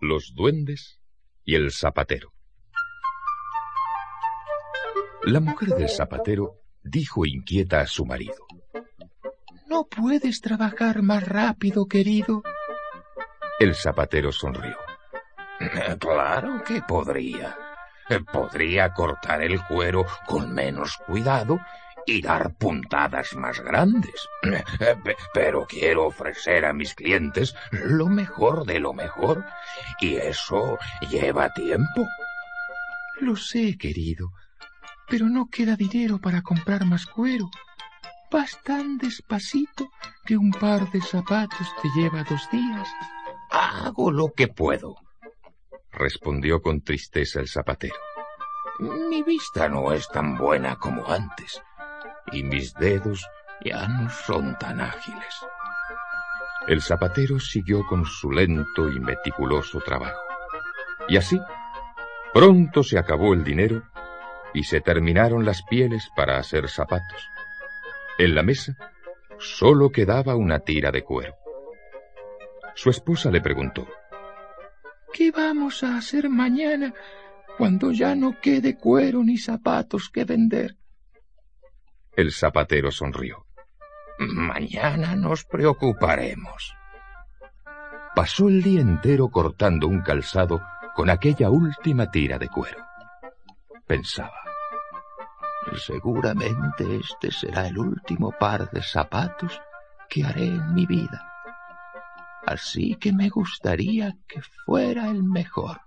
Los duendes y el zapatero. La mujer del zapatero dijo inquieta a su marido. ¿No puedes trabajar más rápido, querido? El zapatero sonrió. Claro que podría. Podría cortar el cuero con menos cuidado y dar puntadas más grandes. Pe- Pero quiero ofrecer a mis clientes lo mejor de lo mejor y eso lleva tiempo. Lo sé, querido, pero no queda dinero para comprar más cuero. Vas tan despacito que un par de zapatos te lleva dos días. Hago lo que puedo. Respondió con tristeza el zapatero. Mi vista no es tan buena como antes y mis dedos ya no son tan ágiles. El zapatero siguió con su lento y meticuloso trabajo. Y así, pronto se acabó el dinero y se terminaron las pieles para hacer zapatos. En la mesa solo quedaba una tira de cuero. Su esposa le preguntó, ¿Qué vamos a hacer mañana cuando ya no quede cuero ni zapatos que vender? El zapatero sonrió. Mañana nos preocuparemos. Pasó el día entero cortando un calzado con aquella última tira de cuero. Pensaba, Seguramente este será el último par de zapatos que haré en mi vida. Así que me gustaría que fuera el mejor.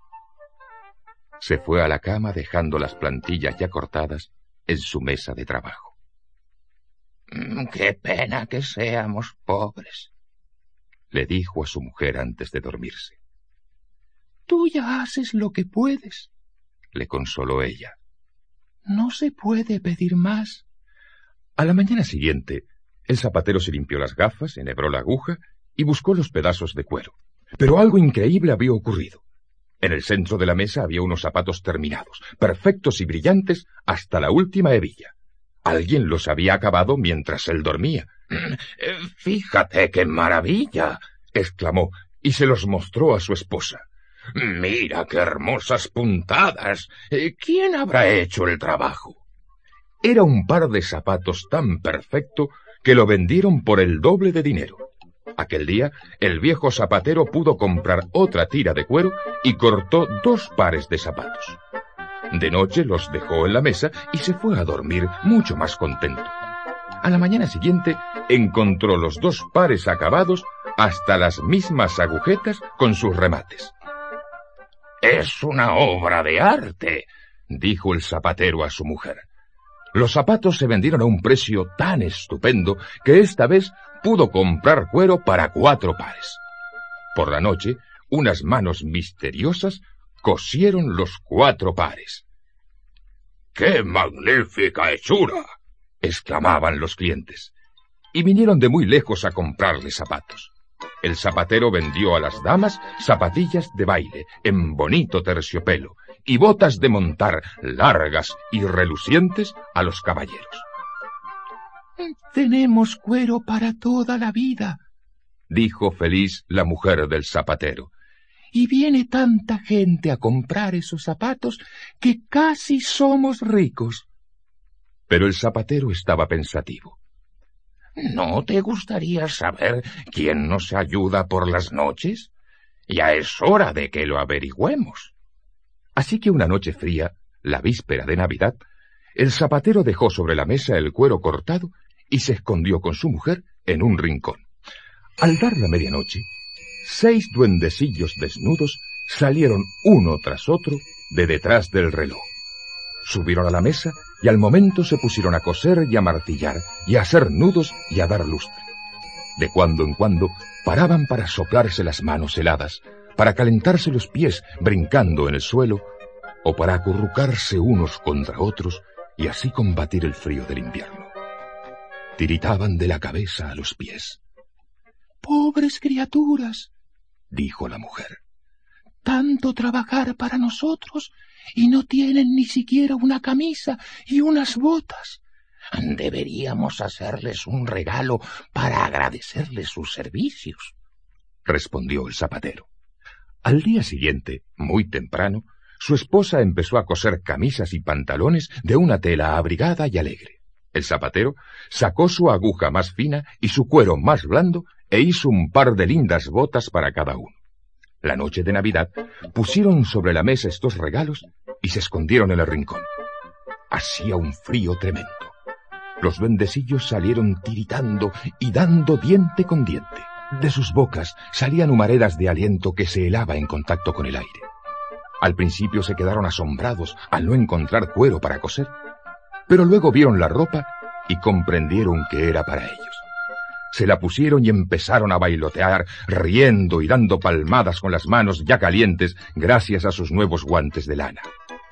se fue a la cama dejando las plantillas ya cortadas en su mesa de trabajo. Mm, Qué pena que seamos pobres. Le dijo a su mujer antes de dormirse. Tú ya haces lo que puedes. Le consoló ella. No se puede pedir más. A la mañana siguiente, el zapatero se limpió las gafas, enhebró la aguja y buscó los pedazos de cuero. Pero algo increíble había ocurrido. En el centro de la mesa había unos zapatos terminados, perfectos y brillantes hasta la última hebilla. Alguien los había acabado mientras él dormía. Eh, Fíjate qué maravilla. exclamó y se los mostró a su esposa. Mira qué hermosas puntadas. Eh, ¿Quién habrá hecho el trabajo? Era un par de zapatos tan perfecto que lo vendieron por el doble de dinero. Aquel día, el viejo zapatero pudo comprar otra tira de cuero y cortó dos pares de zapatos. De noche los dejó en la mesa y se fue a dormir mucho más contento. A la mañana siguiente encontró los dos pares acabados hasta las mismas agujetas con sus remates. Es una obra de arte. dijo el zapatero a su mujer. Los zapatos se vendieron a un precio tan estupendo que esta vez pudo comprar cuero para cuatro pares. Por la noche, unas manos misteriosas cosieron los cuatro pares. ¡Qué magnífica hechura! exclamaban los clientes. Y vinieron de muy lejos a comprarle zapatos. El zapatero vendió a las damas zapatillas de baile en bonito terciopelo y botas de montar largas y relucientes a los caballeros. Tenemos cuero para toda la vida. Dijo feliz la mujer del zapatero. Y viene tanta gente a comprar esos zapatos que casi somos ricos. Pero el zapatero estaba pensativo. ¿No te gustaría saber quién nos ayuda por las noches? Ya es hora de que lo averigüemos. Así que una noche fría, la víspera de Navidad, el zapatero dejó sobre la mesa el cuero cortado y se escondió con su mujer en un rincón. Al dar la medianoche, seis duendecillos desnudos salieron uno tras otro de detrás del reloj. Subieron a la mesa y al momento se pusieron a coser y a martillar y a hacer nudos y a dar lustre. De cuando en cuando paraban para soplarse las manos heladas, para calentarse los pies brincando en el suelo o para acurrucarse unos contra otros y así combatir el frío del invierno. Tiritaban de la cabeza a los pies. Pobres criaturas, dijo la mujer. Tanto trabajar para nosotros y no tienen ni siquiera una camisa y unas botas. Deberíamos hacerles un regalo para agradecerles sus servicios, respondió el zapatero. Al día siguiente, muy temprano, su esposa empezó a coser camisas y pantalones de una tela abrigada y alegre. El zapatero sacó su aguja más fina y su cuero más blando e hizo un par de lindas botas para cada uno. La noche de Navidad pusieron sobre la mesa estos regalos y se escondieron en el rincón. Hacía un frío tremendo. Los duendecillos salieron tiritando y dando diente con diente. De sus bocas salían humaredas de aliento que se helaba en contacto con el aire. Al principio se quedaron asombrados al no encontrar cuero para coser, pero luego vieron la ropa y comprendieron que era para ellos. Se la pusieron y empezaron a bailotear, riendo y dando palmadas con las manos ya calientes gracias a sus nuevos guantes de lana.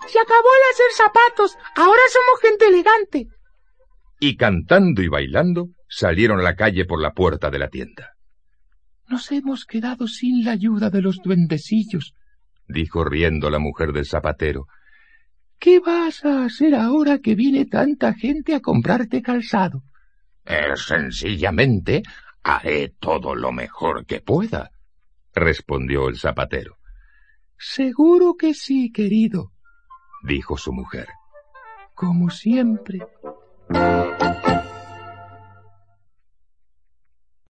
Se acabó el hacer zapatos, ahora somos gente elegante. Y cantando y bailando, salieron a la calle por la puerta de la tienda. Nos hemos quedado sin la ayuda de los duendecillos, dijo riendo la mujer del zapatero. ¿Qué vas a hacer ahora que viene tanta gente a comprarte calzado? Sencillamente haré todo lo mejor que pueda, respondió el zapatero. Seguro que sí, querido, dijo su mujer. Como siempre,